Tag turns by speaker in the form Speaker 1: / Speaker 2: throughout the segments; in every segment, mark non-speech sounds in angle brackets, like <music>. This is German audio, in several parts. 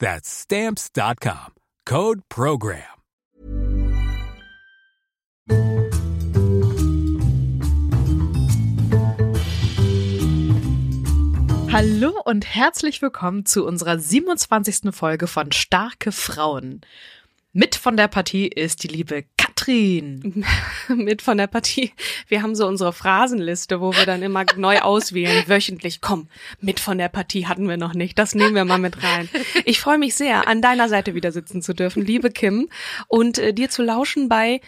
Speaker 1: That's Stamps.com. Code PROGRAM.
Speaker 2: Hallo und herzlich willkommen zu unserer 27. Folge von Starke Frauen. Mit von der Partie ist die liebe Katrin. <laughs>
Speaker 3: Mit von der Partie. Wir haben so unsere Phrasenliste, wo wir dann immer neu auswählen, <laughs> wöchentlich. Komm, mit von der Partie hatten wir noch nicht. Das nehmen wir mal mit rein. Ich freue mich sehr, an deiner Seite wieder sitzen zu dürfen, liebe Kim, und äh, dir zu lauschen bei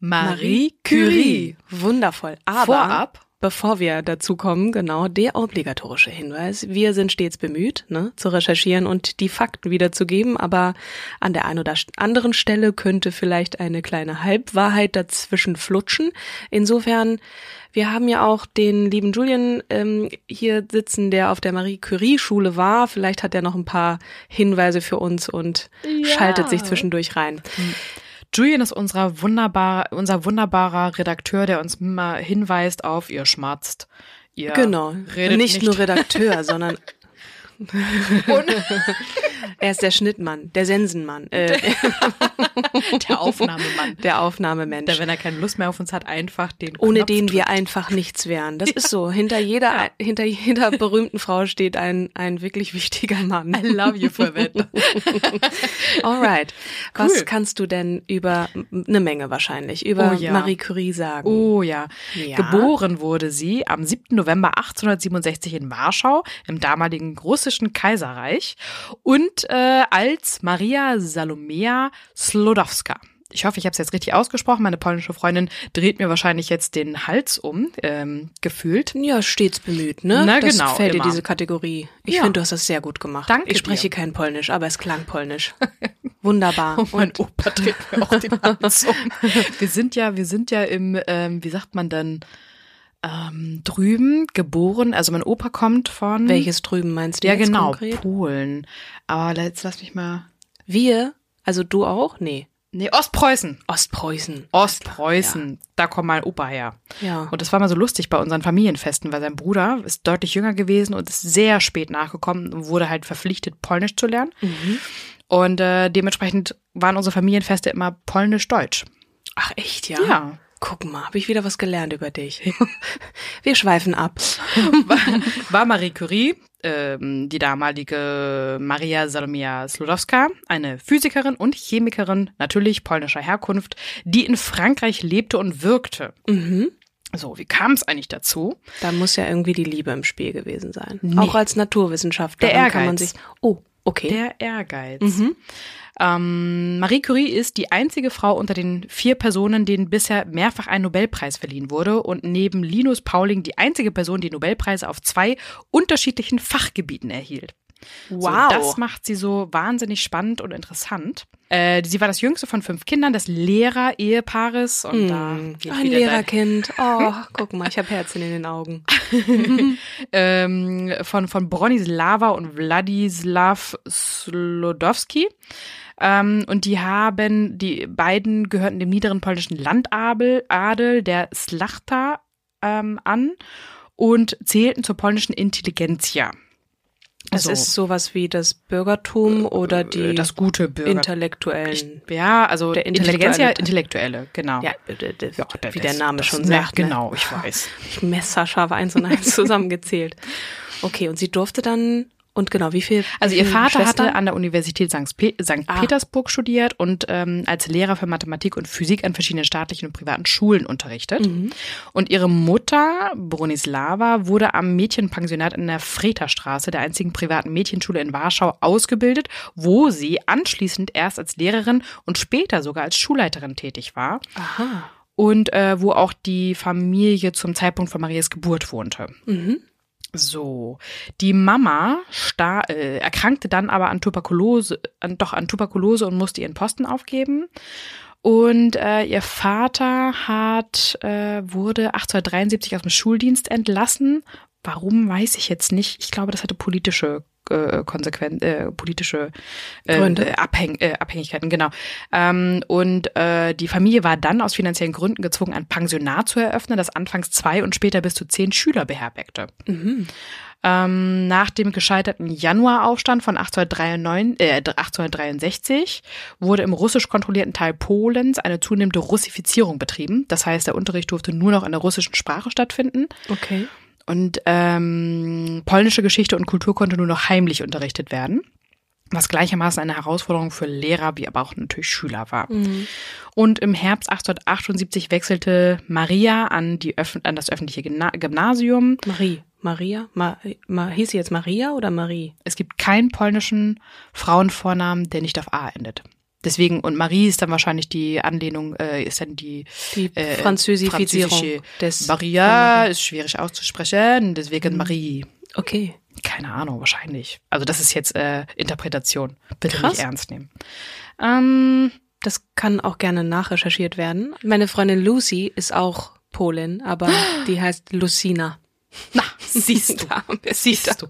Speaker 2: Marie Curie.
Speaker 3: Wundervoll. Aber
Speaker 2: Vorab
Speaker 3: Bevor wir dazu kommen, genau, der obligatorische Hinweis. Wir sind stets bemüht, ne, zu recherchieren und die Fakten wiederzugeben, aber an der einen oder anderen Stelle könnte vielleicht eine kleine Halbwahrheit dazwischen flutschen. Insofern, wir haben ja auch den lieben Julian ähm, hier sitzen, der auf der Marie Curie Schule war. Vielleicht hat er noch ein paar Hinweise für uns und
Speaker 2: Ja.
Speaker 3: schaltet sich zwischendurch rein.
Speaker 2: Julian ist unser wunderbar, unser wunderbarer Redakteur, der uns immer hinweist auf ihr schmatzt. Ihr
Speaker 3: Genau.
Speaker 2: redet
Speaker 3: nicht, nur Redakteur, <laughs> sondern er ist der Schnittmann, der Sensenmann, äh, <laughs>
Speaker 2: der Aufnahmemann.
Speaker 3: der Aufnahmemensch.
Speaker 2: Der, wenn er keine Lust mehr auf uns hat, einfach den
Speaker 3: ohne
Speaker 2: Knopf
Speaker 3: den wir
Speaker 2: drückt.
Speaker 3: einfach nichts wären. Das ist so. Hinter jeder, hinter jeder berühmten Frau steht ein, ein wirklich wichtiger Mann.
Speaker 2: I love you for that. <laughs>
Speaker 3: Alright. Was
Speaker 2: Cool.
Speaker 3: kannst du denn über eine Menge wahrscheinlich über
Speaker 2: Oh ja.
Speaker 3: Marie Curie sagen?
Speaker 2: Oh ja.
Speaker 3: Ja.
Speaker 2: Geboren wurde sie am 7. November 1867 in Warschau im damaligen russischen Kaiserreich und äh, als Maria Salomea Slodowska. Ich hoffe, ich habe es jetzt richtig ausgesprochen. Meine polnische Freundin dreht mir wahrscheinlich jetzt den Hals um, ähm, gefühlt.
Speaker 3: Ja, stets bemüht, ne?
Speaker 2: Na,
Speaker 3: das
Speaker 2: genau,
Speaker 3: fällt
Speaker 2: immer.
Speaker 3: dir diese Kategorie. Ich
Speaker 2: Ja.
Speaker 3: finde, du hast das sehr gut gemacht.
Speaker 2: Danke
Speaker 3: Ich spreche
Speaker 2: dir.
Speaker 3: kein Polnisch, aber es klang Polnisch. <laughs> Wunderbar.
Speaker 2: Und mein Opa dreht mir auch den Hals um. <laughs> Wir sind ja, wir sind ja im, ähm, wie sagt man denn, ähm, drüben geboren. Also mein Opa kommt von
Speaker 3: Welches drüben meinst du
Speaker 2: Ja, genau,
Speaker 3: konkret?
Speaker 2: Polen. Aber jetzt lass mich mal.
Speaker 3: Wir? Also du auch? Nee.
Speaker 2: Nee, Ostpreußen.
Speaker 3: Ostpreußen.
Speaker 2: Ostpreußen. Da kommt mein Opa her.
Speaker 3: Ja.
Speaker 2: Und das war mal so lustig bei unseren Familienfesten, weil sein Bruder ist deutlich jünger gewesen und ist sehr spät nachgekommen und wurde halt verpflichtet, Polnisch zu lernen.
Speaker 3: Mhm.
Speaker 2: Und äh, dementsprechend waren unsere Familienfeste immer polnisch-deutsch.
Speaker 3: Ach echt, ja?
Speaker 2: Ja.
Speaker 3: Guck mal, habe ich wieder was gelernt über dich. <laughs> Wir schweifen ab. <laughs>
Speaker 2: war Marie Curie, ähm, die damalige Maria Salomea Slodowska, eine Physikerin und Chemikerin, natürlich polnischer Herkunft, die in Frankreich lebte und wirkte.
Speaker 3: Mhm.
Speaker 2: So, wie kam es eigentlich dazu?
Speaker 3: Da muss ja irgendwie die Liebe im Spiel gewesen sein.
Speaker 2: Nee.
Speaker 3: Auch als Naturwissenschaftler
Speaker 2: Der
Speaker 3: kann man sich. Oh, okay.
Speaker 2: Der Ehrgeiz.
Speaker 3: Mhm.
Speaker 2: Ähm, Marie Curie ist die einzige Frau unter den vier Personen, denen bisher mehrfach ein Nobelpreis verliehen wurde und neben Linus Pauling die einzige Person, die Nobelpreise auf zwei unterschiedlichen Fachgebieten erhielt.
Speaker 3: Wow.
Speaker 2: So, das macht sie so wahnsinnig spannend und interessant. Äh, sie war das jüngste von fünf Kindern des Lehrer-Ehepaares und da geht
Speaker 3: Ein Lehrerkind. <laughs> Oh, guck mal, ich habe Herzen in den Augen. <laughs>
Speaker 2: ähm, von, von Bronislava und Wladislav Slodowski. Ähm, und die haben, die beiden gehörten dem niederen polnischen Landadel, Adel, der Slachta, ähm, an und zählten zur polnischen Intelligenzia.
Speaker 3: Das
Speaker 2: So.
Speaker 3: ist sowas wie das Bürgertum oder die
Speaker 2: das gute Bürger.
Speaker 3: Intellektuellen.
Speaker 2: ja, also
Speaker 3: Der
Speaker 2: Intelligenzia,
Speaker 3: Intellektuelle-
Speaker 2: Intellektuelle, genau.
Speaker 3: ja, d- d- d-
Speaker 2: Ja,
Speaker 3: wie
Speaker 2: das-
Speaker 3: der Name
Speaker 2: das-
Speaker 3: schon
Speaker 2: ja,
Speaker 3: sagt. ne?
Speaker 2: Genau, ich weiß.
Speaker 3: Ich messerscharf eins und eins <laughs> zusammengezählt. Okay, und sie durfte dann, und genau, wie viel?
Speaker 2: Also
Speaker 3: wie
Speaker 2: ihr Vater
Speaker 3: Schwestern?
Speaker 2: hatte an der Universität St. Pe St.
Speaker 3: Ah.
Speaker 2: Petersburg studiert und ähm, als Lehrer für Mathematik und Physik an verschiedenen staatlichen und privaten Schulen unterrichtet.
Speaker 3: Mhm.
Speaker 2: Und ihre Mutter, Bronislava, wurde am Mädchenpensionat in der Freterstraße, der einzigen privaten Mädchenschule in Warschau, ausgebildet, wo sie anschließend erst als Lehrerin und später sogar als Schulleiterin tätig war.
Speaker 3: Aha.
Speaker 2: Und äh, wo auch die Familie zum Zeitpunkt von Marias Geburt wohnte.
Speaker 3: Mhm.
Speaker 2: So, die Mama äh, erkrankte dann aber an Tuberkulose, an, doch an Tuberkulose und musste ihren Posten aufgeben. Und äh, ihr Vater hat äh, wurde 1873 aus dem Schuldienst entlassen. Warum weiß ich jetzt nicht. Ich glaube, das hatte politische äh, Konsequenzen, äh, politische äh,
Speaker 3: Gründe.
Speaker 2: äh, Abhäng äh, Abhängigkeiten, genau. Ähm, und äh, die Familie war dann aus finanziellen Gründen gezwungen, ein Pensionat zu eröffnen, das anfangs zwei und später bis zu zehn Schüler beherbergte.
Speaker 3: Mhm.
Speaker 2: Ähm, nach dem gescheiterten Januaraufstand von 1893, äh, 1863 wurde im russisch kontrollierten Teil Polens eine zunehmende Russifizierung betrieben. Das heißt, der Unterricht durfte nur noch in der russischen Sprache stattfinden.
Speaker 3: Okay.
Speaker 2: Und ähm, polnische Geschichte und Kultur konnte nur noch heimlich unterrichtet werden. Was gleichermaßen eine Herausforderung für Lehrer wie aber auch natürlich Schüler war.
Speaker 3: Mhm.
Speaker 2: Und im Herbst 1878 wechselte Maria an, die Öff an das öffentliche Gymna Gymnasium.
Speaker 3: Marie. Maria? Ma, ma, hieß sie jetzt Maria oder Marie?
Speaker 2: Es gibt keinen polnischen Frauenvornamen, der nicht auf A endet. Deswegen, und Marie ist dann wahrscheinlich die Anlehnung, äh, ist dann die
Speaker 3: Die
Speaker 2: äh,
Speaker 3: Französifizierung
Speaker 2: französische
Speaker 3: des
Speaker 2: Maria ist schwierig auszusprechen, deswegen Marie.
Speaker 3: Okay.
Speaker 2: Keine Ahnung, wahrscheinlich. Also das ist jetzt äh, Interpretation. Bitte
Speaker 3: Krass.
Speaker 2: nicht ernst nehmen. Ähm,
Speaker 3: Das kann auch gerne nachrecherchiert werden. Meine Freundin Lucy ist auch Polin, aber <gasps> die heißt Lucina.
Speaker 2: na, siehst <laughs> du. Siehst du.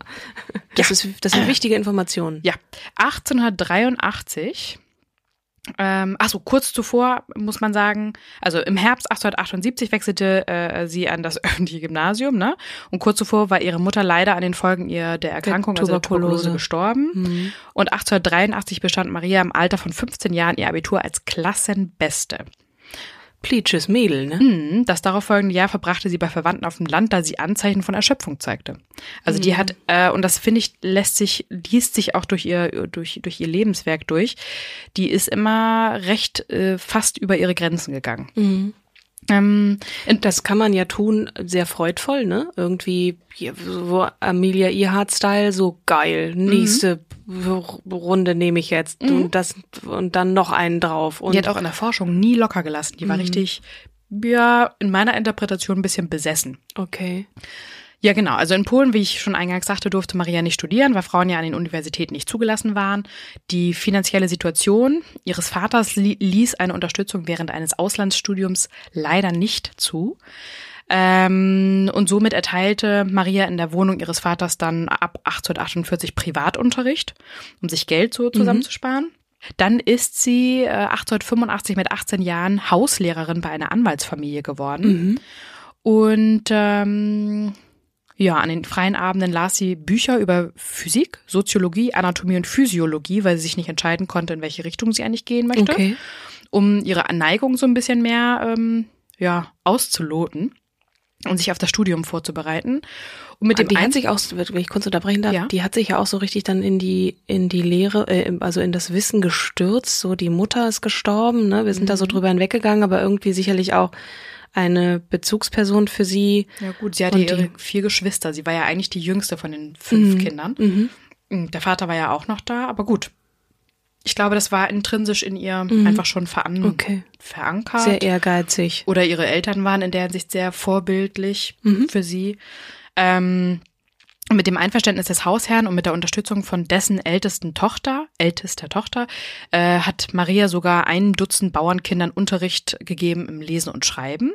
Speaker 3: Das, ist, das sind wichtige Informationen.
Speaker 2: Ja, 1883. Ähm, ach so, kurz zuvor muss man sagen, also im Herbst 1878 wechselte äh, sie an das <laughs> öffentliche Gymnasium, ne? Und kurz zuvor war ihre Mutter leider an den Folgen ihr der Erkrankung, also der
Speaker 3: Tuberkulose.
Speaker 2: Gestorben.
Speaker 3: Mhm.
Speaker 2: Und 1883 bestand Maria im Alter von 15 Jahren ihr Abitur als Klassenbeste.
Speaker 3: Plitsches Mädel, ne?
Speaker 2: Mhm, Das darauf folgende Jahr verbrachte sie bei Verwandten auf dem Land, da sie Anzeichen von Erschöpfung zeigte. Also die hat, äh, und das finde ich, lässt sich, liest sich auch durch ihr, durch, durch ihr Lebenswerk durch. Die ist immer recht äh, fast über ihre Grenzen gegangen.
Speaker 3: Mhm.
Speaker 2: Ähm,
Speaker 3: Das kann man ja tun, sehr freudvoll, ne? Irgendwie so Amelia Earhart-Style, so geil. Nächste Runde nehme ich jetzt und das und dann noch einen drauf. Und
Speaker 2: die hat auch in der Forschung nie locker gelassen. Die war richtig, ja, in meiner Interpretation ein bisschen besessen.
Speaker 3: okay.
Speaker 2: Ja, genau. Also in Polen, wie ich schon eingangs sagte, durfte Maria nicht studieren, weil Frauen ja an den Universitäten nicht zugelassen waren. Die finanzielle Situation ihres Vaters li ließ eine Unterstützung während eines Auslandsstudiums leider nicht zu. Ähm, und somit erteilte Maria in der Wohnung ihres Vaters dann ab 1848 Privatunterricht, um sich Geld so zusammenzusparen. Dann ist sie äh, 1885 mit 18 Jahren Hauslehrerin bei einer Anwaltsfamilie geworden. Und ähm, ja, an den freien Abenden las sie Bücher über Physik, Soziologie, Anatomie und Physiologie, weil sie sich nicht entscheiden konnte, in welche Richtung sie eigentlich gehen möchte,
Speaker 3: Okay.
Speaker 2: um ihre Neigung so ein bisschen mehr ähm, ja, auszuloten und sich auf das Studium vorzubereiten. Und mit dem
Speaker 3: die hat sich auch, wenn ich kurz unterbrechen darf,
Speaker 2: Ja.
Speaker 3: die hat sich ja auch so richtig dann in die in die Lehre, äh, also in das Wissen gestürzt. So die Mutter ist gestorben, ne? Wir sind da so drüber hinweggegangen, aber irgendwie sicherlich auch eine Bezugsperson für sie.
Speaker 2: ja gut, sie hatte
Speaker 3: Und
Speaker 2: ihre vier Geschwister. Sie war ja eigentlich die jüngste von den fünf Kindern.
Speaker 3: Mhm.
Speaker 2: Der Vater war ja auch noch da, aber gut. Ich glaube, das war intrinsisch in ihr einfach schon veran
Speaker 3: Okay.
Speaker 2: verankert.
Speaker 3: Sehr ehrgeizig.
Speaker 2: Oder ihre Eltern waren in der Hinsicht sehr vorbildlich für sie. Ähm, mit dem Einverständnis des Hausherrn und mit der Unterstützung von dessen ältesten Tochter, ältester Tochter, äh, hat Maria sogar ein Dutzend Bauernkindern Unterricht gegeben im Lesen und Schreiben.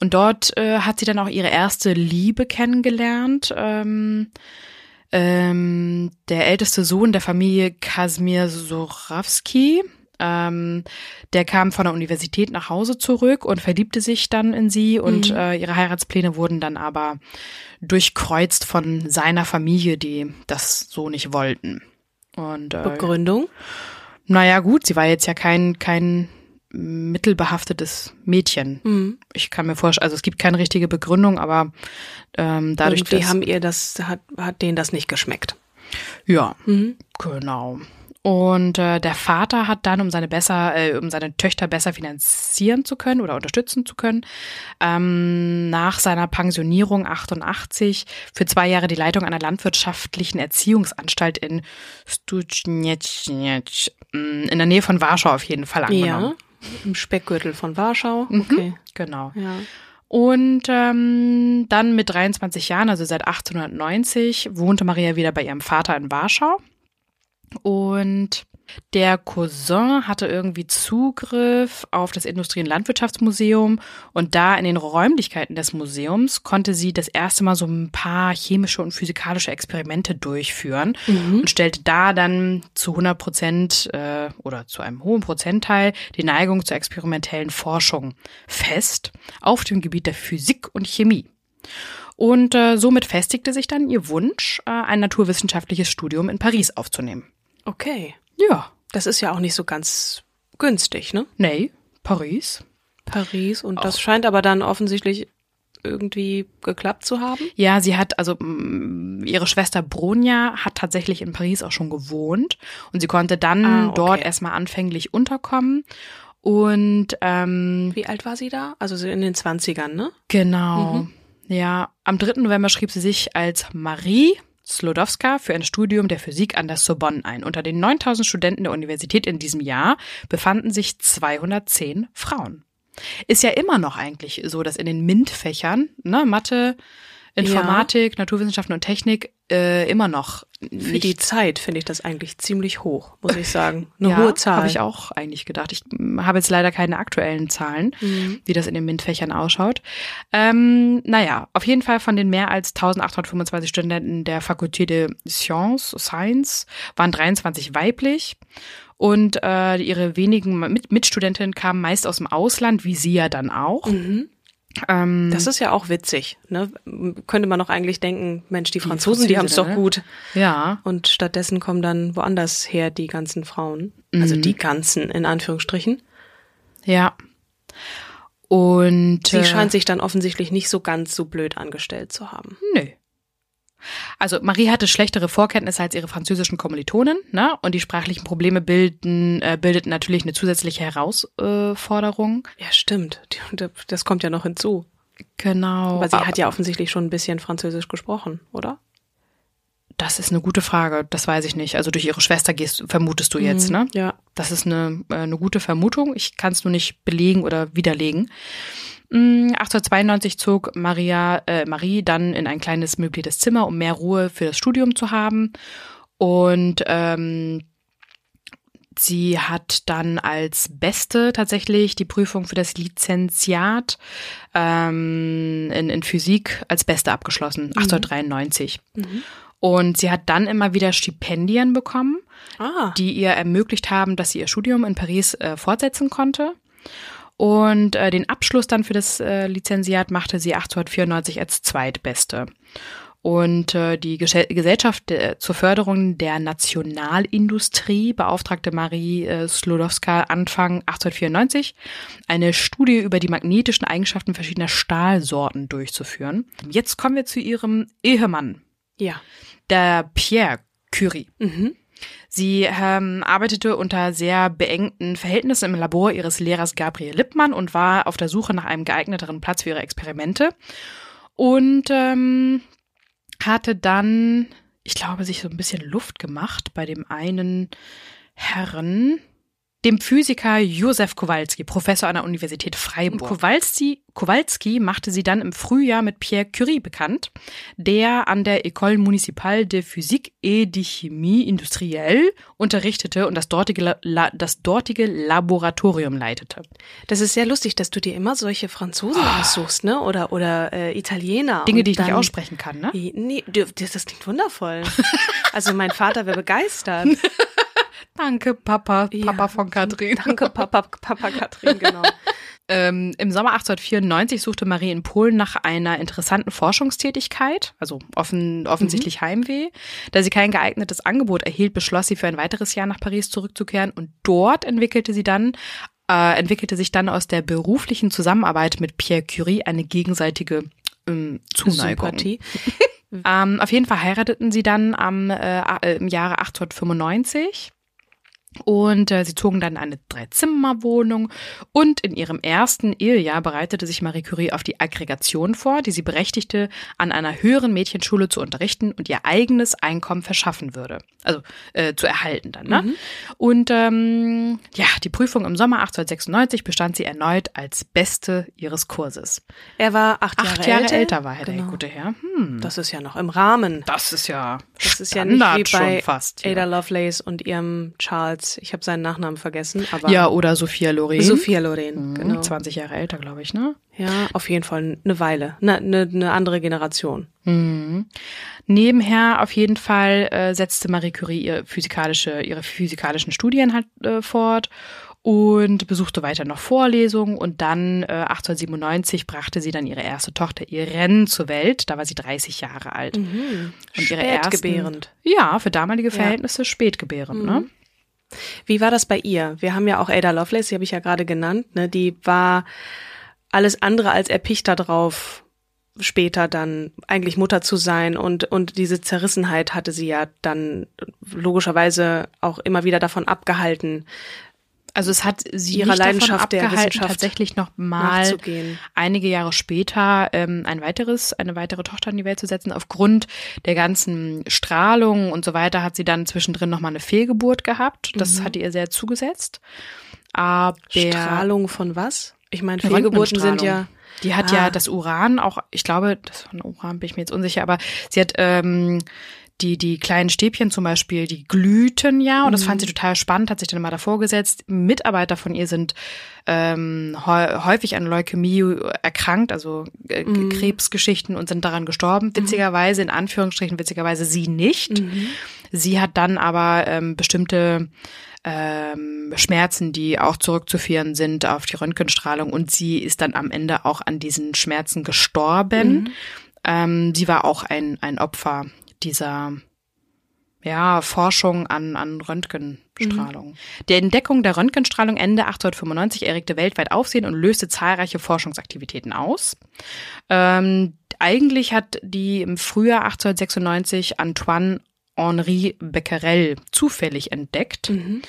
Speaker 2: Und dort äh, hat sie dann auch ihre erste Liebe kennengelernt. Ähm, Ähm, der älteste Sohn der Familie Kasimir Sorawski, ähm, der kam von der Universität nach Hause zurück und verliebte sich dann in sie und
Speaker 3: Mhm.
Speaker 2: äh, ihre Heiratspläne wurden dann aber durchkreuzt von seiner Familie, die das so nicht wollten. Und äh,
Speaker 3: Begründung?
Speaker 2: naja, gut, sie war jetzt ja kein, kein mittelbehaftetes Mädchen.
Speaker 3: Mhm.
Speaker 2: Ich kann mir vorstellen, also es gibt keine richtige Begründung, aber ähm, dadurch,
Speaker 3: Irgendwie
Speaker 2: dass,
Speaker 3: haben ihr das, hat, hat denen das nicht geschmeckt.
Speaker 2: ja,
Speaker 3: Mhm.
Speaker 2: genau. Und äh, der Vater hat dann, um seine besser, äh, um seine Töchter besser finanzieren zu können oder unterstützen zu können, ähm, nach seiner Pensionierung 88 für zwei Jahre die Leitung einer landwirtschaftlichen Erziehungsanstalt in Stuczniec, in der Nähe von Warschau auf jeden Fall angenommen.
Speaker 3: Ja, im Speckgürtel von Warschau.
Speaker 2: Mhm.
Speaker 3: Okay.
Speaker 2: Genau.
Speaker 3: Ja.
Speaker 2: Und ähm, dann mit 23 Jahren, also seit 1890, wohnte Maria wieder bei ihrem Vater in Warschau. Und der Cousin hatte irgendwie Zugriff auf das Industrie- und Landwirtschaftsmuseum und da in den Räumlichkeiten des Museums konnte sie das erste Mal so ein paar chemische und physikalische Experimente durchführen
Speaker 3: Mhm.
Speaker 2: und stellte da dann zu 100 Prozent äh, oder zu einem hohen Prozentteil die Neigung zur experimentellen Forschung fest auf dem Gebiet der Physik und Chemie. Und äh, somit festigte sich dann ihr Wunsch, äh, ein naturwissenschaftliches Studium in Paris aufzunehmen.
Speaker 3: Okay.
Speaker 2: Ja,
Speaker 3: Das ist ja auch nicht so ganz günstig, ne?
Speaker 2: nee, Paris.
Speaker 3: Paris. Und das scheint aber dann offensichtlich irgendwie geklappt zu haben.
Speaker 2: Ja, sie hat, also mh, ihre Schwester Bronja hat tatsächlich in Paris auch schon gewohnt und sie konnte dann
Speaker 3: Ah, okay.
Speaker 2: dort erstmal anfänglich unterkommen. Und ähm,
Speaker 3: Wie alt war sie da? Also so in den 20ern, ne?
Speaker 2: Genau. Ja, am 3. November schrieb sie sich als Marie Slodowska für ein Studium der Physik an der Sorbonne ein. Unter den 9000 Studenten der Universität in diesem Jahr befanden sich 210 Frauen. Ist ja immer noch eigentlich so, dass in den MINT-Fächern, ne, Mathe, Informatik, Naturwissenschaften und Technik, äh, immer noch
Speaker 3: Für
Speaker 2: nicht
Speaker 3: die Zeit finde ich das eigentlich ziemlich hoch, muss ich sagen. Eine
Speaker 2: ja,
Speaker 3: hohe Zahl.
Speaker 2: Habe ich auch eigentlich gedacht. Ich mm, habe jetzt leider keine aktuellen Zahlen,
Speaker 3: Mhm.
Speaker 2: wie das in den MINT-Fächern ausschaut. Ähm, naja, auf jeden Fall von den mehr als 1825 Studenten der Fakulté de Sciences, Science, waren 23 weiblich. Und äh, ihre wenigen Mit Mitstudentinnen kamen meist aus dem Ausland, wie sie ja dann auch.
Speaker 3: Mhm.
Speaker 2: Ähm,
Speaker 3: Das ist ja auch witzig. Ne? Könnte man doch eigentlich denken, Mensch, die Franzosen, die haben es doch
Speaker 2: Französinnen,
Speaker 3: gut.
Speaker 2: ja,
Speaker 3: Und stattdessen kommen dann woanders her die ganzen Frauen. Also
Speaker 2: Mhm.
Speaker 3: die ganzen, in Anführungsstrichen.
Speaker 2: ja. Und
Speaker 3: Sie
Speaker 2: äh,
Speaker 3: scheint sich dann offensichtlich nicht so ganz so blöd angestellt zu haben.
Speaker 2: Nö. Also Marie hatte schlechtere Vorkenntnisse als ihre französischen Kommilitonen, ne? Und die sprachlichen Probleme bilden, äh, bildeten natürlich eine zusätzliche Herausforderung.
Speaker 3: Ja, stimmt. Das kommt ja noch hinzu.
Speaker 2: Genau.
Speaker 3: Aber sie hat ja offensichtlich schon ein bisschen Französisch gesprochen, oder?
Speaker 2: Das ist eine gute Frage. Das weiß ich nicht. Also durch ihre Schwester gehst, vermutest du jetzt, ne?
Speaker 3: Ja.
Speaker 2: Das ist eine, äh, eine gute Vermutung. Ich kann es nur nicht belegen oder widerlegen. Mm, 1892 zog Maria, äh, Marie dann in ein kleines möbliertes Zimmer, um mehr Ruhe für das Studium zu haben. Und ähm, sie hat dann als Beste tatsächlich die Prüfung für das Lizenziat ähm, in, in Physik als Beste abgeschlossen, 1893. Und sie hat dann immer wieder Stipendien bekommen
Speaker 3: Ah.
Speaker 2: die ihr ermöglicht haben, dass sie ihr Studium in Paris äh, fortsetzen konnte. Und äh, den Abschluss dann für das äh, Lizenziat machte sie 1894 als zweitbeste. Und äh, die Gesell Gesellschaft äh, zur Förderung der Nationalindustrie beauftragte Marie äh, Slodowska Anfang 1894, eine Studie über die magnetischen Eigenschaften verschiedener Stahlsorten durchzuführen. Jetzt kommen wir zu ihrem Ehemann,
Speaker 3: Ja.
Speaker 2: der Pierre Curie.
Speaker 3: Mhm.
Speaker 2: Sie ähm, arbeitete unter sehr beengten Verhältnissen im Labor ihres Lehrers Gabriel Lippmann und war auf der Suche nach einem geeigneteren Platz für ihre Experimente. Und ähm, hatte dann, ich glaube, sich so ein bisschen Luft gemacht bei dem einen Herren. Dem Physiker Josef Kowalski, Professor an der Universität Freiburg. Kowalski, Kowalski machte sie dann im Frühjahr mit Pierre Curie bekannt, der an der École Municipale de Physique et de Chimie Industrielle unterrichtete und das dortige, La, das dortige Laboratorium leitete.
Speaker 3: Das ist sehr lustig, dass du dir immer solche Franzosen oh. aussuchst, ne? Oder oder äh, Italiener.
Speaker 2: Dinge, die ich nicht aussprechen kann, ne?
Speaker 3: Nee, das klingt wundervoll. <laughs> also mein Vater wäre begeistert. <laughs>
Speaker 2: Danke, Papa, Papa ja, von <laughs> Katrin.
Speaker 3: Danke, Papa, Papa Katrin, genau. <laughs>
Speaker 2: ähm, Im Sommer 1894 suchte Marie in Polen nach einer interessanten Forschungstätigkeit, also offen, offensichtlich mhm. Heimweh. Da sie kein geeignetes Angebot erhielt, beschloss sie für ein weiteres Jahr nach Paris zurückzukehren und dort entwickelte sie dann äh, entwickelte sich dann aus der beruflichen Zusammenarbeit mit Pierre Curie eine gegenseitige ähm, Zuneigung. Sympathie. <laughs> ähm, auf jeden Fall heirateten sie dann am, äh im Jahre 1895 und äh, sie zogen dann eine Dreizimmerwohnung und in ihrem ersten Ehejahr bereitete sich Marie Curie auf die Aggregation vor, die sie berechtigte, an einer höheren Mädchenschule zu unterrichten und ihr eigenes Einkommen verschaffen würde. Also äh, zu erhalten dann. Ne? Mhm. Und ähm, ja, die Prüfung im Sommer 1896 bestand sie erneut als Beste ihres Kurses.
Speaker 3: Er war acht Jahre,
Speaker 2: acht Jahre
Speaker 3: älter.
Speaker 2: älter war er, genau. der gute Herr.
Speaker 3: Hm. Das ist ja noch im Rahmen.
Speaker 2: Das ist ja
Speaker 3: das ist ja nicht wie bei fast, Ada Lovelace und ihrem Charles Charles, ich habe seinen Nachnamen vergessen, aber.
Speaker 2: Ja, oder Sophia Loren.
Speaker 3: Sophia Loren,
Speaker 2: mhm, genau. 20 Jahre älter, glaube ich, ne?
Speaker 3: Ja, auf jeden Fall eine Weile. Eine, eine, eine andere Generation.
Speaker 2: Mhm. Nebenher auf jeden Fall äh, setzte Marie Curie ihre physikalische, ihre physikalischen Studien halt äh, fort und besuchte weiter noch Vorlesungen und dann äh, 1897 brachte sie dann ihre erste Tochter Irene zur Welt. Da war sie 30 Jahre alt.
Speaker 3: Mhm. Und ihre spätgebärend.
Speaker 2: Ersten, ja, für damalige Verhältnisse ja. spätgebärend. Ne? Mhm. Ne?
Speaker 3: Wie war das bei ihr? Wir haben ja auch Ada Lovelace, die habe ich ja gerade genannt, ne? Die war alles andere als erpicht darauf, später dann eigentlich Mutter zu sein und und diese Zerrissenheit hatte sie ja dann logischerweise auch immer wieder davon abgehalten,
Speaker 2: also es hat sie ihrer Leidenschaft der Wissenschaft tatsächlich noch mal einige Jahre später ähm, ein weiteres, eine weitere Tochter in die Welt zu setzen. Aufgrund der ganzen Strahlung und so weiter hat sie dann zwischendrin noch mal eine Fehlgeburt gehabt. Das mhm. hat ihr sehr zugesetzt. Aber
Speaker 3: Strahlung von was? Ich meine, Fehlgeburten sind ja
Speaker 2: die hat ah. ja das Uran auch, ich glaube, das von Uran bin ich mir jetzt unsicher, aber sie hat ähm, die, die kleinen Stäbchen zum Beispiel, die glühten ja und das fand sie mhm. total spannend, hat sich dann mal davor gesetzt. Mitarbeiter von ihr sind ähm, häufig an Leukämie erkrankt, also äh, mhm. Krebsgeschichten und sind daran gestorben. Mhm. Witzigerweise, in Anführungsstrichen, witzigerweise sie nicht. Mhm. Sie hat dann aber ähm, bestimmte ähm, Schmerzen, die auch zurückzuführen sind auf die Röntgenstrahlung und sie ist dann am Ende auch an diesen Schmerzen gestorben. Mhm. Ähm, sie war auch ein, ein Opfer dieser ja, Forschung an, an Röntgenstrahlung. Mhm. Die Entdeckung der Röntgenstrahlung Ende 1895 erregte weltweit Aufsehen und löste zahlreiche Forschungsaktivitäten aus. Ähm, eigentlich hat die im Frühjahr 1896 Antoine Henri Becquerel zufällig entdeckt. Mhm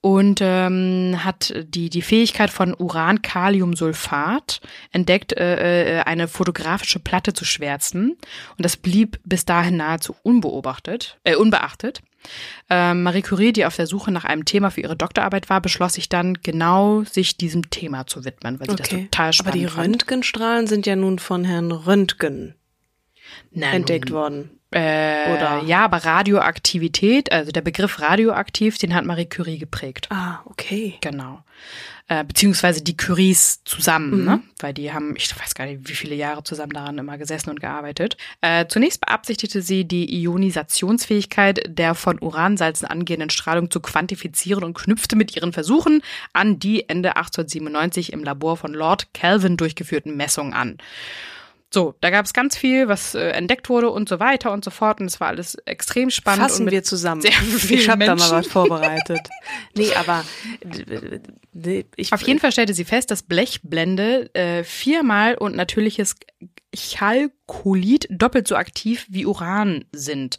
Speaker 2: und ähm, hat die, die Fähigkeit von Uran-Kaliumsulfat entdeckt, äh, äh, eine fotografische Platte zu schwärzen. Und das blieb bis dahin nahezu unbeobachtet, äh, unbeachtet. Ähm, Marie Curie, die auf der Suche nach einem Thema für ihre Doktorarbeit war, beschloss sich dann genau, sich diesem Thema zu widmen, weil sie okay. das total spannend
Speaker 3: Aber die
Speaker 2: fand.
Speaker 3: Röntgenstrahlen sind ja nun von Herrn Röntgen Na, entdeckt nun. worden.
Speaker 2: Äh, Oder? Ja, aber Radioaktivität, also der Begriff radioaktiv, den hat Marie Curie geprägt.
Speaker 3: Ah, okay.
Speaker 2: Genau. Äh, beziehungsweise die Curies zusammen, mhm. ne? weil die haben, ich weiß gar nicht, wie viele Jahre zusammen daran immer gesessen und gearbeitet. Äh, zunächst beabsichtigte sie, die Ionisationsfähigkeit der von Uransalzen angehenden Strahlung zu quantifizieren und knüpfte mit ihren Versuchen an die Ende 1897 im Labor von Lord Kelvin durchgeführten Messungen an. So, da gab es ganz viel, was äh, entdeckt wurde und so weiter und so fort. Und es war alles extrem spannend.
Speaker 3: Fassen wir zusammen. ich habe da mal was vorbereitet. nee, aber <laughs>
Speaker 2: ich, auf jeden Fall stellte sie fest, dass Blechblende äh, viermal und natürliches Chalkolit doppelt so aktiv wie Uran sind.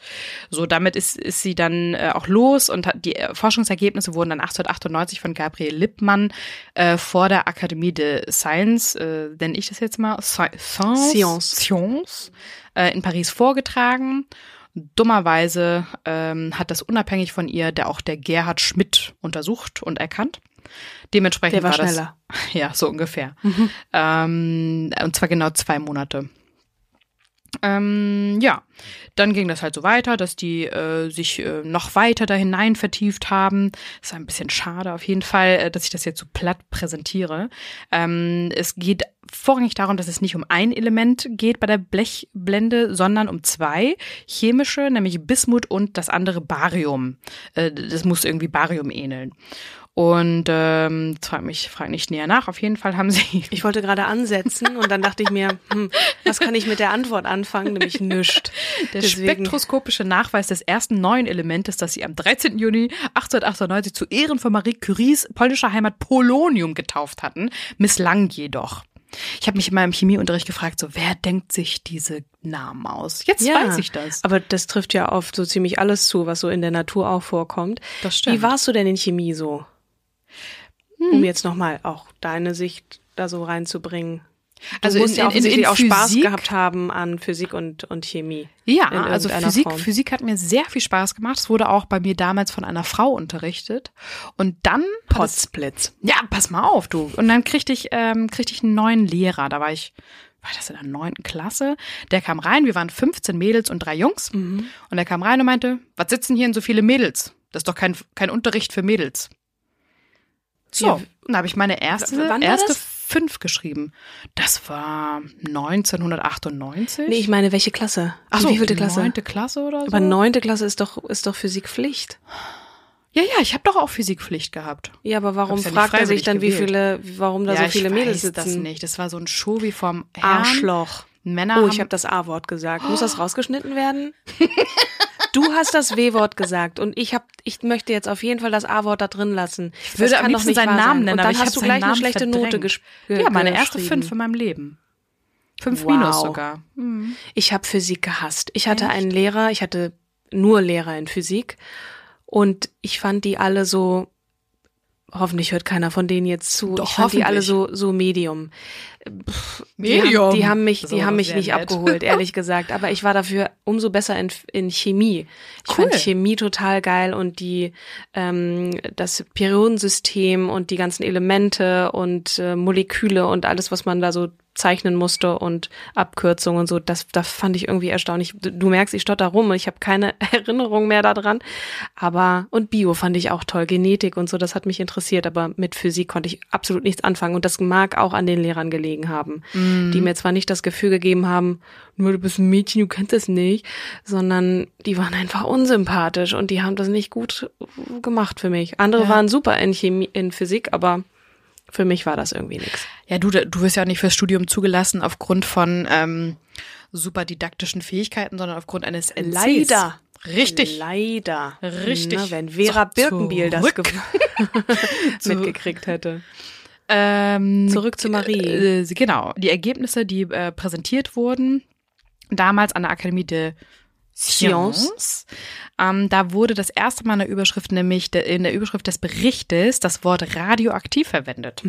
Speaker 2: So, damit ist, ist sie dann äh, auch los und hat, die äh, Forschungsergebnisse wurden dann 1898 von Gabriel Lippmann äh, vor der Akademie de Science, äh, nenne ich das jetzt mal, Science, Science, Science äh, in Paris vorgetragen. Dummerweise ähm, hat das unabhängig von ihr der auch der Gerhard Schmidt untersucht und erkannt. Dementsprechend
Speaker 3: Der war
Speaker 2: das,
Speaker 3: schneller. <laughs>
Speaker 2: Ja, so ungefähr. Ähm, und zwar genau zwei Monate. Ähm, ja, dann ging das halt so weiter, dass die äh, sich äh, noch weiter da hinein vertieft haben. Ist ein bisschen schade auf jeden Fall, äh, dass ich das jetzt so platt präsentiere. Ähm, es geht vorrangig darum, dass es nicht um ein Element geht bei der Blechblende, sondern um zwei chemische, nämlich Bismut und das andere Barium. Äh, das muss irgendwie Barium ähneln. Und ähm, frag mich, frag nicht näher nach. Auf jeden Fall haben sie. <laughs>
Speaker 3: Ich wollte gerade ansetzen und dann dachte ich mir, hm, was kann ich mit der Antwort anfangen? Nämlich <laughs> nüscht.
Speaker 2: Der
Speaker 3: Deswegen-
Speaker 2: spektroskopische Nachweis des ersten neuen Elementes, das sie am 13. Juni 1898 zu Ehren von Marie Curies polnischer Heimat Polonium getauft hatten, misslang jedoch. Ich habe mich immer im Chemieunterricht gefragt, so wer denkt sich diese Namen aus? Jetzt
Speaker 3: Ja,
Speaker 2: weiß ich das.
Speaker 3: Aber das trifft ja auf so ziemlich alles zu, was so in der Natur auch vorkommt.
Speaker 2: Das stimmt.
Speaker 3: Wie warst du denn in Chemie so? Um jetzt nochmal auch deine Sicht da so reinzubringen.
Speaker 2: Also
Speaker 3: musst
Speaker 2: in-
Speaker 3: ja
Speaker 2: in-
Speaker 3: offensichtlich
Speaker 2: in
Speaker 3: auch Spaß
Speaker 2: Physik-
Speaker 3: gehabt haben an Physik und, und Chemie.
Speaker 2: Ja,
Speaker 3: in
Speaker 2: also Physik,
Speaker 3: Form.
Speaker 2: Physik hat mir sehr viel Spaß gemacht. Es wurde auch bei mir damals von einer Frau unterrichtet. Und dann
Speaker 3: Potzblitz.
Speaker 2: Ja, pass mal auf, du. Und dann kriegte ich, ähm, kriegte ich einen neuen Lehrer. Da war ich, war das in der neunten Klasse? Der kam rein, wir waren 15 Mädels und drei Jungs.
Speaker 3: Mhm.
Speaker 2: Und er kam rein und meinte, was sitzen hier denn so viele Mädels? Das ist doch kein, kein Unterricht für Mädels. So,
Speaker 3: Ja,
Speaker 2: und da habe ich meine erste, erste
Speaker 3: das?
Speaker 2: Fünf geschrieben. Das war 1998.
Speaker 3: Nee, ich meine, welche Klasse?
Speaker 2: Ach so,
Speaker 3: Wie vielte Klasse?
Speaker 2: Neunte Klasse oder so?
Speaker 3: Aber neunte Klasse ist doch, ist doch Physik Pflicht.
Speaker 2: ja, ja, ich habe doch auch Physikpflicht gehabt.
Speaker 3: Ja, aber warum
Speaker 2: ja
Speaker 3: fragt er sich dann, wie
Speaker 2: gewählt.
Speaker 3: viele, warum da
Speaker 2: ja,
Speaker 3: so viele
Speaker 2: ich
Speaker 3: Mädels
Speaker 2: weiß das
Speaker 3: sitzen?
Speaker 2: nicht. Das war so ein Show wie vom Herrn.
Speaker 3: Arschloch.
Speaker 2: Männer
Speaker 3: Oh, ich habe das A-Wort gesagt. Muss das <gasps> rausgeschnitten werden? <laughs> Du hast das W-Wort gesagt und ich hab, ich möchte jetzt auf jeden Fall das A-Wort da drin lassen. Ich
Speaker 2: würde am liebsten seinen Namen nennen,
Speaker 3: und
Speaker 2: aber
Speaker 3: dann
Speaker 2: ich
Speaker 3: hast
Speaker 2: hab
Speaker 3: du
Speaker 2: seinen
Speaker 3: gleich eine
Speaker 2: Namen
Speaker 3: schlechte Note
Speaker 2: verdrängt.
Speaker 3: gesch
Speaker 2: Ja, meine erste fünf in meinem Leben. Fünf
Speaker 3: Wow.
Speaker 2: Minus sogar.
Speaker 3: Ich habe Physik gehasst. Ich hatte einen Lehrer, ich hatte nur Lehrer in Physik und ich fand die alle so hoffentlich hört keiner von denen jetzt zu.
Speaker 2: Doch,
Speaker 3: ich fand die alle so so Medium. Pff,
Speaker 2: Medium.
Speaker 3: Die haben, die haben mich die haben mich nicht
Speaker 2: nett.
Speaker 3: abgeholt, ehrlich <laughs> gesagt, aber ich war dafür umso besser in, in Chemie. Ich
Speaker 2: Cool.
Speaker 3: fand Chemie total geil und die ähm, das Periodensystem und die ganzen Elemente und äh, Moleküle und alles was man da so zeichnen musste und Abkürzungen und so, das, das fand ich irgendwie erstaunlich. Du, merkst, ich stotter rum und ich habe keine <laughs> Erinnerung mehr daran. Aber und Bio fand ich auch toll, Genetik und so, das hat mich interessiert, aber mit Physik konnte ich absolut nichts anfangen und das mag auch an den Lehrern gelegen haben, die mir zwar nicht das Gefühl gegeben haben, nur du bist ein Mädchen, du kennst es nicht, sondern die waren einfach unsympathisch und die haben das nicht gut gemacht für mich. Andere
Speaker 2: Ja.
Speaker 3: waren super in Chemie, in Physik, aber für mich war das irgendwie nichts.
Speaker 2: Ja, du, du wirst ja auch nicht fürs Studium zugelassen aufgrund von ähm, super diktischen Fähigkeiten, sondern aufgrund eines NCs.
Speaker 3: Leider.
Speaker 2: Richtig.
Speaker 3: Leider.
Speaker 2: Richtig.
Speaker 3: Na, wenn Vera
Speaker 2: So,
Speaker 3: Birkenbiel das <laughs> <laughs> mitgekriegt hätte.
Speaker 2: Ähm,
Speaker 3: Zurück zu Marie.
Speaker 2: Äh, genau. Die Ergebnisse, die äh, präsentiert wurden, damals an der Akademie de Sciences, ähm, da wurde das erste Mal in der Überschrift, nämlich de, in der Überschrift des Berichtes, das Wort radioaktiv verwendet.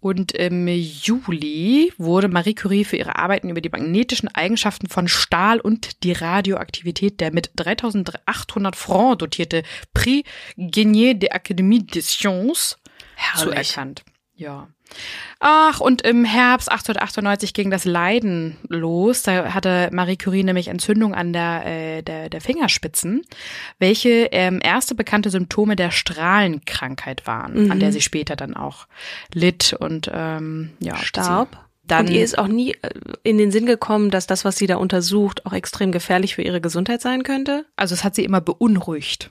Speaker 2: Und im Juli wurde Marie Curie für ihre Arbeiten über die magnetischen Eigenschaften von Stahl und die Radioaktivität der mit 3800 Francs dotierte Prix Gagné de Académie des Sciences zuerkannt. Ja. Ach, und im Herbst 1898 ging das Leiden los. Da hatte Marie Curie nämlich Entzündung an der, äh, der, der Fingerspitzen, welche ähm, erste bekannte Symptome der Strahlenkrankheit waren, an
Speaker 3: Mhm.
Speaker 2: der sie später dann auch litt und ähm, ja,
Speaker 3: Starb.
Speaker 2: Dann
Speaker 3: und ihr ist auch nie äh, in den Sinn gekommen, dass das, was sie da untersucht, auch extrem gefährlich für ihre Gesundheit sein könnte?
Speaker 2: also es hat sie immer beunruhigt,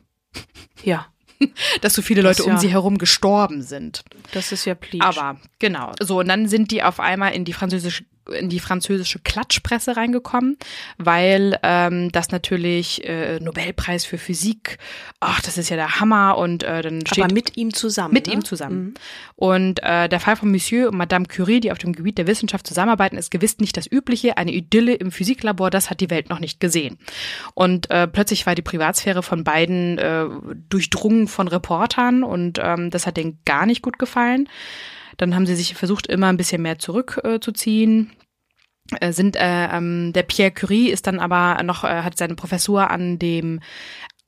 Speaker 3: Ja, <laughs>
Speaker 2: dass so viele
Speaker 3: Das
Speaker 2: Leute
Speaker 3: ja.
Speaker 2: um sie herum gestorben sind.
Speaker 3: das ist ja pleatsch.
Speaker 2: Aber genau. So, und dann sind die auf einmal in die französische in die französische Klatschpresse reingekommen, weil ähm, das natürlich äh, Nobelpreis für Physik, ach, das ist ja der Hammer und äh, dann steht
Speaker 3: Aber mit ihm zusammen.
Speaker 2: mit
Speaker 3: ne?
Speaker 2: ihm zusammen. Und äh, der Fall von Monsieur und Madame Curie, die auf dem Gebiet der Wissenschaft zusammenarbeiten, ist gewiss nicht das Übliche. Eine Idylle im Physiklabor, das hat die Welt noch nicht gesehen. Und äh, plötzlich war die Privatsphäre von beiden äh, durchdrungen von Reportern und ähm, das hat denen gar nicht gut gefallen. Dann haben sie sich versucht, immer ein bisschen mehr zurückzuziehen. Äh, äh, sind äh, ähm, der Pierre Curie ist dann aber noch äh, hat seine Professur an dem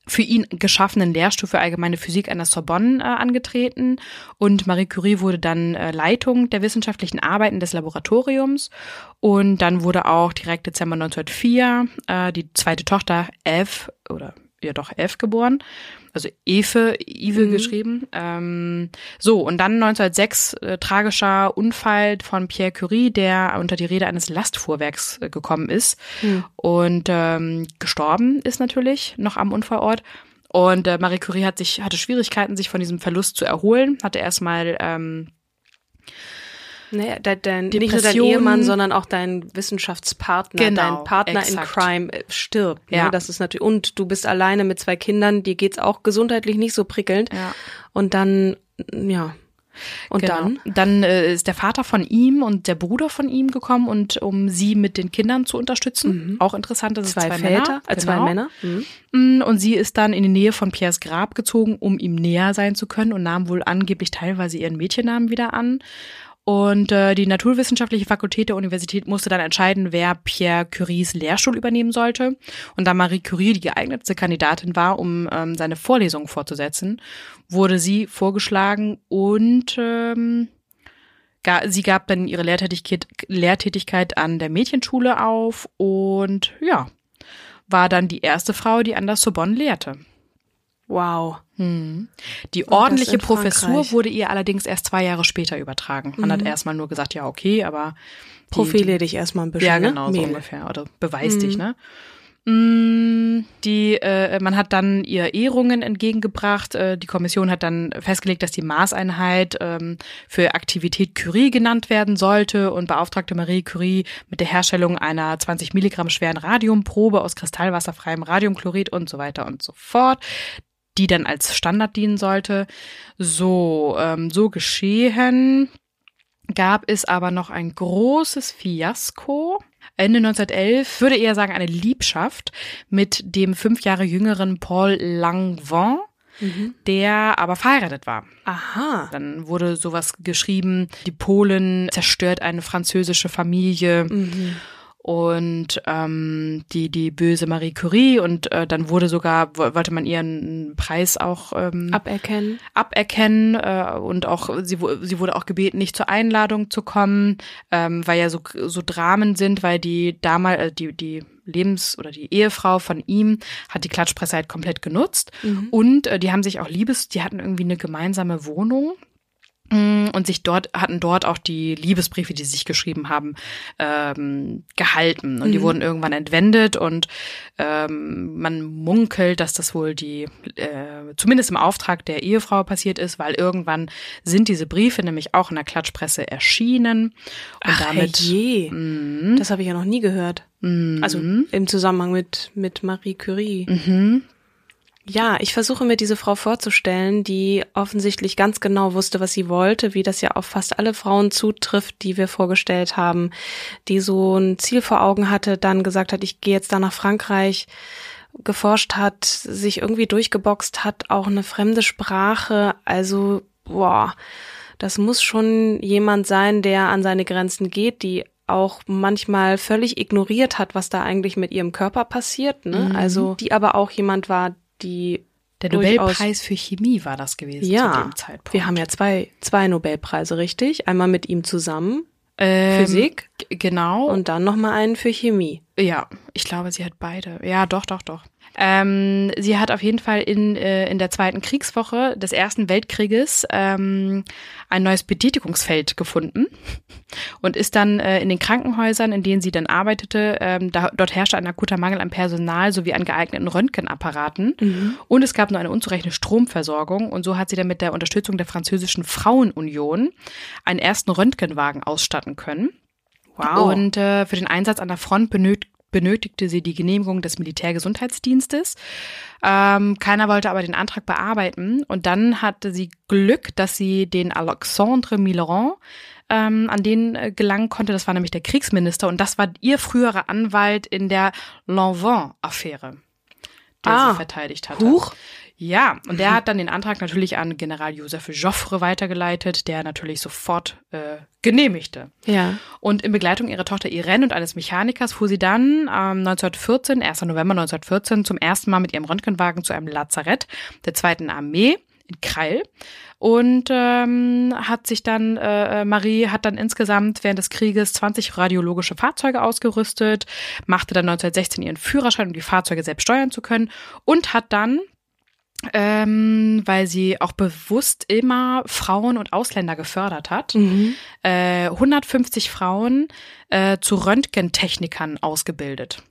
Speaker 2: für ihn geschaffenen Lehrstuhl für allgemeine Physik an der Sorbonne äh, angetreten. Und Marie Curie wurde dann äh, Leitung der wissenschaftlichen Arbeiten des Laboratoriums. Und dann wurde auch direkt Dezember 1904 äh, die zweite Tochter Eve oder ja doch Eve geboren, also Eve, Ive mhm. geschrieben. Ähm, so, und dann 1906 äh, tragischer Unfall von Pierre Curie, der unter die Rede eines Lastfuhrwerks äh, gekommen ist mhm. und ähm, gestorben ist natürlich noch am Unfallort. Und äh, Marie Curie hat sich, hatte Schwierigkeiten, sich von diesem Verlust zu erholen, hatte erstmal ähm,
Speaker 3: naja, de, dein, nicht nur dein Ehemann, sondern auch dein Wissenschaftspartner,
Speaker 2: genau,
Speaker 3: dein Partner exakt. in Crime äh, stirbt. Ne? Ja. Ne? Das ist natürlich, und du bist alleine mit zwei Kindern, dir geht's auch gesundheitlich nicht so prickelnd. Ja. Und dann, ja. Und genau. dann?
Speaker 2: Dann äh, ist der Vater von ihm und der Bruder von ihm gekommen und um sie mit den Kindern zu unterstützen. Mhm. Auch interessant, dass
Speaker 3: zwei
Speaker 2: es zwei
Speaker 3: Väter,
Speaker 2: Männer,
Speaker 3: äh, zwei genau. Männer. Mhm.
Speaker 2: Mm, und sie ist dann in die Nähe von Pierres Grab gezogen, um ihm näher sein zu können und nahm wohl angeblich teilweise ihren Mädchennamen wieder an. Und äh, die Naturwissenschaftliche Fakultät der Universität musste dann entscheiden, wer Pierre Curies Lehrstuhl übernehmen sollte. Und da Marie Curie die geeignetste Kandidatin war, um ähm, seine Vorlesungen fortzusetzen, wurde sie vorgeschlagen und ähm, sie gab dann ihre Lehrtätigkeit, Lehrtätigkeit an der Mädchenschule auf und ja, war dann die erste Frau, die an der Sorbonne lehrte.
Speaker 3: Wow.
Speaker 2: Hm. Die ordentliche Professur wurde ihr allerdings erst zwei Jahre später übertragen. Man mhm. hat erstmal nur gesagt, ja, okay, aber.
Speaker 3: Profile dich erstmal ein bisschen.
Speaker 2: Ja, ne? genau, ne? so ungefähr. Oder beweis mhm. dich, ne? Mm, die, äh, man hat dann ihr Ehrungen entgegengebracht. Äh, die Kommission hat dann festgelegt, dass die Maßeinheit ähm, für Aktivität Curie genannt werden sollte und beauftragte Marie Curie mit der Herstellung einer 20 Milligramm schweren Radiumprobe aus kristallwasserfreiem Radiumchlorid und so weiter und so fort die dann als Standard dienen sollte. So, ähm, so geschehen gab es aber noch ein großes Fiasko. Ende 1911 würde eher sagen eine Liebschaft mit dem fünf Jahre jüngeren Paul Langevin. Mhm. der aber verheiratet war.
Speaker 3: Aha.
Speaker 2: Dann wurde sowas geschrieben, die Polen zerstört eine französische Familie. Mhm und ähm, die die böse Marie Curie und äh, dann wurde sogar wollte man ihren Preis auch ähm,
Speaker 3: aberkennen.
Speaker 2: aberkennen äh, und auch sie sie wurde auch gebeten nicht zur Einladung zu kommen ähm, weil ja so so Dramen sind weil die damals äh, die die Lebens- oder die Ehefrau von ihm hat die Klatschpresse halt komplett genutzt. Mhm. und äh, die haben sich auch Liebes die hatten irgendwie eine gemeinsame Wohnung und sich dort hatten dort auch die Liebesbriefe, die sie sich geschrieben haben, ähm, gehalten und mhm. die wurden irgendwann entwendet und ähm, man munkelt, dass das wohl die äh, zumindest im Auftrag der Ehefrau passiert ist, weil irgendwann sind diese Briefe nämlich auch in der Klatschpresse erschienen und
Speaker 3: Ach, damit je. Mh, das habe ich ja noch nie gehört. Mh, also im Zusammenhang mit mit Marie Curie.
Speaker 2: Mhm.
Speaker 3: Ja, ich versuche mir diese Frau vorzustellen, die offensichtlich ganz genau wusste, was sie wollte, wie das ja auf fast alle Frauen zutrifft, die wir vorgestellt haben, die so ein Ziel vor Augen hatte, dann gesagt hat, ich gehe jetzt da nach Frankreich, geforscht hat, sich irgendwie durchgeboxt hat, auch eine fremde Sprache, also boah, das muss schon jemand sein, der an seine Grenzen geht, die auch manchmal völlig ignoriert hat, was da eigentlich mit ihrem Körper passiert, ne? Mhm. Also die aber auch jemand war, die
Speaker 2: der Nobelpreis für Chemie war das gewesen
Speaker 3: ja,
Speaker 2: zu dem Zeitpunkt.
Speaker 3: Wir haben ja zwei, zwei Nobelpreise, richtig? Einmal mit ihm zusammen. Ähm, Physik.
Speaker 2: Genau.
Speaker 3: Und dann nochmal einen für Chemie.
Speaker 2: Ja, ich glaube, sie hat beide. Ja, doch, doch, doch. Ähm, sie hat auf jeden Fall in, äh, in der zweiten Kriegswoche des Ersten Weltkrieges ähm, ein neues Betätigungsfeld gefunden und ist dann äh, in den Krankenhäusern, in denen sie dann arbeitete, ähm, da, dort herrschte ein akuter Mangel an Personal sowie an geeigneten Röntgenapparaten mhm. und es gab nur eine unzureichende Stromversorgung und so hat sie dann mit der Unterstützung der französischen Frauenunion einen ersten Röntgenwagen ausstatten können. Wow. Und äh, für den Einsatz an der Front benötigt benötigte sie die Genehmigung des Militärgesundheitsdienstes. Ähm, keiner wollte aber den Antrag bearbeiten. Und dann hatte sie Glück, dass sie den Alexandre Millerand ähm, an den äh, gelangen konnte. Das war nämlich der Kriegsminister und das war ihr früherer Anwalt in der Lanvin-Affäre. Der
Speaker 3: Ah.
Speaker 2: sie verteidigt hatte.
Speaker 3: Huch.
Speaker 2: Ja, und der hat dann den Antrag natürlich an General Joseph Joffre weitergeleitet, der natürlich sofort äh, genehmigte.
Speaker 3: Ja.
Speaker 2: Und in Begleitung ihrer Tochter Irene und eines Mechanikers fuhr sie dann ähm, 1914, 1. November 1914, zum ersten Mal mit ihrem Röntgenwagen zu einem Lazarett der zweiten Armee in Kreil und ähm, hat sich dann, äh, Marie hat dann insgesamt während des Krieges 20 radiologische Fahrzeuge ausgerüstet, machte dann 1916 ihren Führerschein, um die Fahrzeuge selbst steuern zu können und hat dann ähm, weil sie auch bewusst immer Frauen und Ausländer gefördert hat,
Speaker 3: Mhm.
Speaker 2: äh, 150 Frauen äh, zu Röntgentechnikern ausgebildet.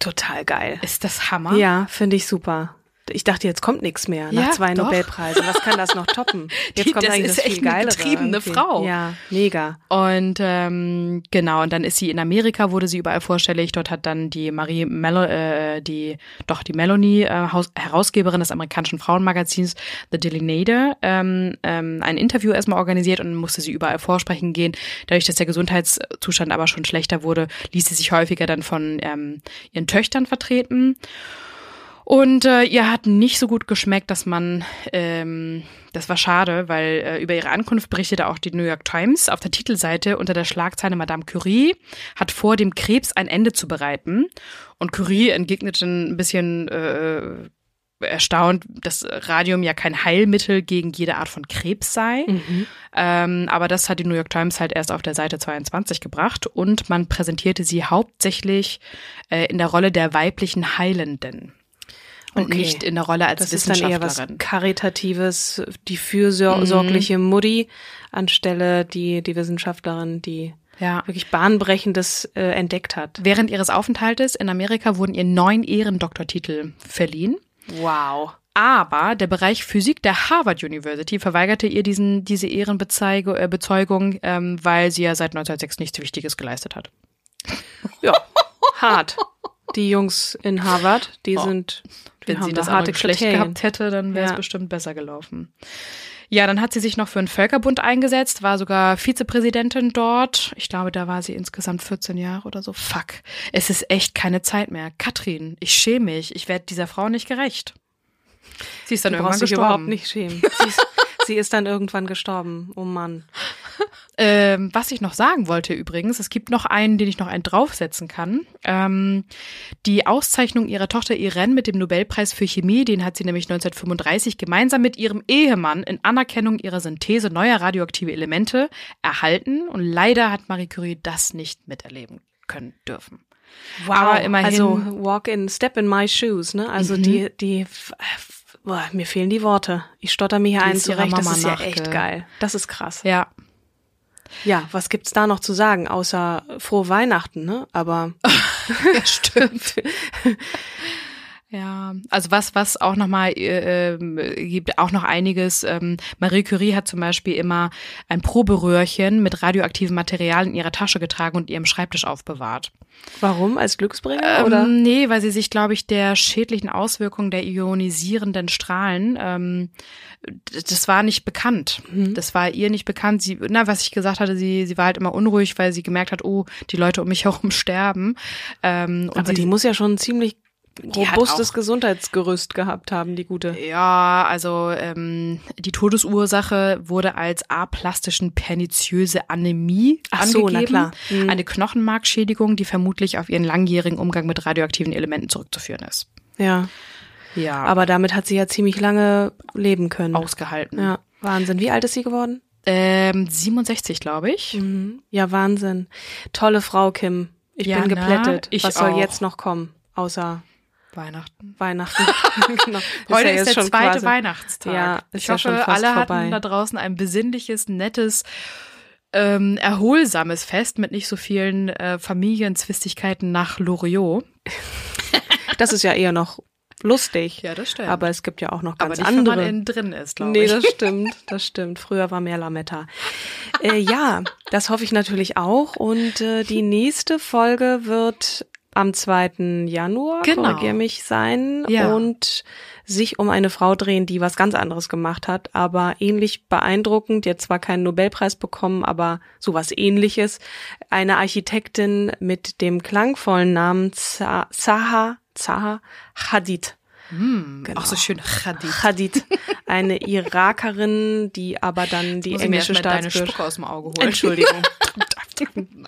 Speaker 3: Total geil.
Speaker 2: Ist das Hammer?
Speaker 3: Ja, finde ich super. Ich dachte, jetzt kommt nichts mehr nach
Speaker 2: Ja,
Speaker 3: zwei
Speaker 2: doch.
Speaker 3: Nobelpreisen. Was kann das noch toppen? <laughs> Jetzt
Speaker 2: Die-
Speaker 3: kommt
Speaker 2: das
Speaker 3: eigentlich
Speaker 2: ist
Speaker 3: das
Speaker 2: echt
Speaker 3: viel
Speaker 2: eine getriebene
Speaker 3: irgendwie.
Speaker 2: Frau.
Speaker 3: Ja, mega.
Speaker 2: Und ähm, genau, und dann ist sie in Amerika, wurde sie überall vorstellig. Dort hat dann die Marie Melo, äh, die doch die Melanie, äh, Haus Herausgeberin des amerikanischen Frauenmagazins The Nader, ähm, ähm, ein Interview erstmal organisiert und musste sie überall vorsprechen gehen. Dadurch, dass der Gesundheitszustand aber schon schlechter wurde, ließ sie sich häufiger dann von ähm, ihren Töchtern vertreten. Und äh, ihr hat nicht so gut geschmeckt, dass man, ähm, das war schade, weil äh, über ihre Ankunft berichtete auch die New York Times auf der Titelseite unter der Schlagzeile Madame Curie hat vor, dem Krebs ein Ende zu bereiten. Und Curie entgegnete ein bisschen äh, erstaunt, dass Radium ja kein Heilmittel gegen jede Art von Krebs sei. Ähm, aber das hat die New York Times halt erst auf der Seite 22 gebracht und man präsentierte sie hauptsächlich äh, in der Rolle der weiblichen Heilenden und
Speaker 3: Okay.
Speaker 2: nicht in der Rolle als
Speaker 3: Das ist dann eher was
Speaker 2: Wissenschaftlerin.
Speaker 3: Karitatives, die fürsorgliche Mutti anstelle die, die Wissenschaftlerin, die
Speaker 2: ja.
Speaker 3: wirklich Bahnbrechendes äh, entdeckt hat.
Speaker 2: Während ihres Aufenthaltes in Amerika wurden ihr neun Ehrendoktortitel verliehen.
Speaker 3: Wow.
Speaker 2: Aber der Bereich Physik der Harvard University verweigerte ihr diesen, diese Ehrenbezeugung, äh, ähm, weil sie ja seit 1906 nichts Wichtiges geleistet hat.
Speaker 3: Ja, hart. Die Jungs in Harvard, die sind, die
Speaker 2: Wenn sie
Speaker 3: da
Speaker 2: das
Speaker 3: harte
Speaker 2: schlecht gehabt hätte, dann wäre es
Speaker 3: Ja.
Speaker 2: bestimmt besser gelaufen. Ja, dann hat sie sich noch für einen Völkerbund eingesetzt, war sogar Vizepräsidentin dort. Ich glaube, da war sie insgesamt 14 Jahre oder so. Fuck. Es ist echt keine Zeit mehr. Katrin, ich schäme mich. Ich werde dieser Frau nicht gerecht. Sie ist dann
Speaker 3: Du
Speaker 2: irgendwann
Speaker 3: brauchst dich überhaupt nicht schämen. <laughs> Sie ist, sie ist dann irgendwann gestorben. Oh Mann.
Speaker 2: Ähm, was ich noch sagen wollte übrigens, es gibt noch einen, den ich noch einen draufsetzen kann. Ähm, die Auszeichnung ihrer Tochter Irene mit dem Nobelpreis für Chemie, den hat sie nämlich 1935 gemeinsam mit ihrem Ehemann in Anerkennung ihrer Synthese neuer radioaktive Elemente erhalten. Und leider hat Marie Curie das nicht miterleben können dürfen.
Speaker 3: Wow.
Speaker 2: Aber immerhin-
Speaker 3: Also walk in, step in my shoes, ne? Also
Speaker 2: Mhm.
Speaker 3: die, die, boah, mir fehlen die Worte. Ich stotter mir hier
Speaker 2: Die
Speaker 3: einen zurecht. Das
Speaker 2: Mama
Speaker 3: ist ja
Speaker 2: nachge-
Speaker 3: echt geil. Das ist krass.
Speaker 2: Ja,
Speaker 3: Ja, was gibt's da noch zu sagen, außer frohe Weihnachten, ne? Aber <laughs>
Speaker 2: stimmt. <laughs> Ja, also was, was auch nochmal äh, ähm, gibt, auch noch einiges. Ähm, Marie Curie hat zum Beispiel immer ein Proberöhrchen mit radioaktivem Material in ihrer Tasche getragen und ihrem Schreibtisch aufbewahrt.
Speaker 3: warum? Als Glücksbringer oder?
Speaker 2: Ähm, nee, weil sie sich, glaube ich, der schädlichen Auswirkungen der ionisierenden Strahlen, ähm, das war nicht bekannt.
Speaker 3: Mhm.
Speaker 2: Das war ihr nicht bekannt. Sie, na, was ich gesagt hatte, sie, sie war halt immer unruhig, weil sie gemerkt hat, oh, die Leute um mich herum <laughs> sterben. Ähm, und
Speaker 3: Aber die muss ja schon ziemlich robustes
Speaker 2: auch-
Speaker 3: Gesundheitsgerüst gehabt haben, die gute.
Speaker 2: Ja, also ähm, die Todesursache wurde als aplastischen perniziöse Anämie
Speaker 3: Ach so,
Speaker 2: angegeben.
Speaker 3: na klar. Mhm.
Speaker 2: Eine Knochenmarkschädigung, die vermutlich auf ihren langjährigen Umgang mit radioaktiven Elementen zurückzuführen ist.
Speaker 3: Ja.
Speaker 2: Ja,
Speaker 3: Aber damit hat sie ja ziemlich lange leben können.
Speaker 2: ausgehalten.
Speaker 3: Ja, Wahnsinn. Wie alt ist sie geworden?
Speaker 2: Ähm, 67, glaube ich.
Speaker 3: Mhm. Ja, Wahnsinn. Tolle Frau, Kim. Ich
Speaker 2: Ja,
Speaker 3: bin
Speaker 2: na,
Speaker 3: geplättet.
Speaker 2: ich
Speaker 3: Was soll
Speaker 2: auch.
Speaker 3: jetzt noch kommen? Außer
Speaker 2: Weihnachten.
Speaker 3: Weihnachten. <laughs> genau.
Speaker 2: Heute
Speaker 3: ja
Speaker 2: ist, der
Speaker 3: schon
Speaker 2: zweite
Speaker 3: quasi-
Speaker 2: Weihnachtstag.
Speaker 3: Ja, ist
Speaker 2: ich
Speaker 3: ja
Speaker 2: hoffe,
Speaker 3: fast
Speaker 2: alle
Speaker 3: vorbei.
Speaker 2: hatten da draußen ein besinnliches, nettes, ähm, erholsames Fest mit nicht so vielen äh, Familienzwistigkeiten nach Loriot. <laughs>
Speaker 3: Das ist ja eher noch lustig.
Speaker 2: Ja, das stimmt.
Speaker 3: Aber es gibt ja auch noch
Speaker 2: Aber
Speaker 3: ganz
Speaker 2: nicht,
Speaker 3: andere.
Speaker 2: wenn man innen drin ist, glaube
Speaker 3: Nee,
Speaker 2: ich.
Speaker 3: das stimmt, das stimmt. Früher war mehr Lametta. Äh, ja, das hoffe ich natürlich auch. Und äh, die nächste Folge wird am 2. Januar,
Speaker 2: Genau.
Speaker 3: korrigier mich, sein
Speaker 2: Ja.
Speaker 3: und sich um eine Frau drehen, die was ganz anderes gemacht hat, aber ähnlich beeindruckend, die hat zwar keinen Nobelpreis bekommen, aber sowas ähnliches. Eine Architektin mit dem klangvollen Namen Za- Zaha Zaha Hadid.
Speaker 2: Mm,
Speaker 3: Genau.
Speaker 2: Auch so schön Khadid.
Speaker 3: Hadid, eine Irakerin, die aber dann die englische Staatsbürgerschaft.
Speaker 2: Aus dem Auge holen.
Speaker 3: Entschuldigung. <laughs>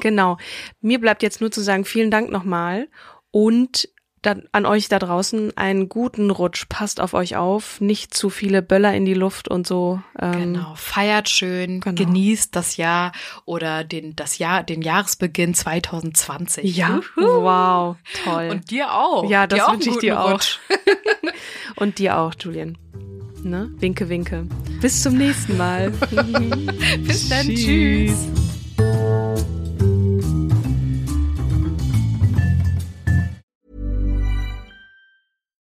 Speaker 3: genau. Mir bleibt jetzt nur zu sagen, vielen Dank nochmal und dann an euch da draußen einen guten Rutsch. Passt auf euch auf, nicht zu viele Böller in die Luft und so. Ähm,
Speaker 2: Genau, feiert schön,
Speaker 3: Genau.
Speaker 2: genießt das Jahr oder den, das Jahr, den Jahresbeginn 2020.
Speaker 3: Ja,
Speaker 2: Juhu.
Speaker 3: wow, toll.
Speaker 2: Und dir auch.
Speaker 3: ja, das wünsche ich dir auch. <laughs> Und dir auch, Julian. Ne? Winke, winke. Bis zum nächsten Mal. <laughs>
Speaker 2: Bis dann, tschüss.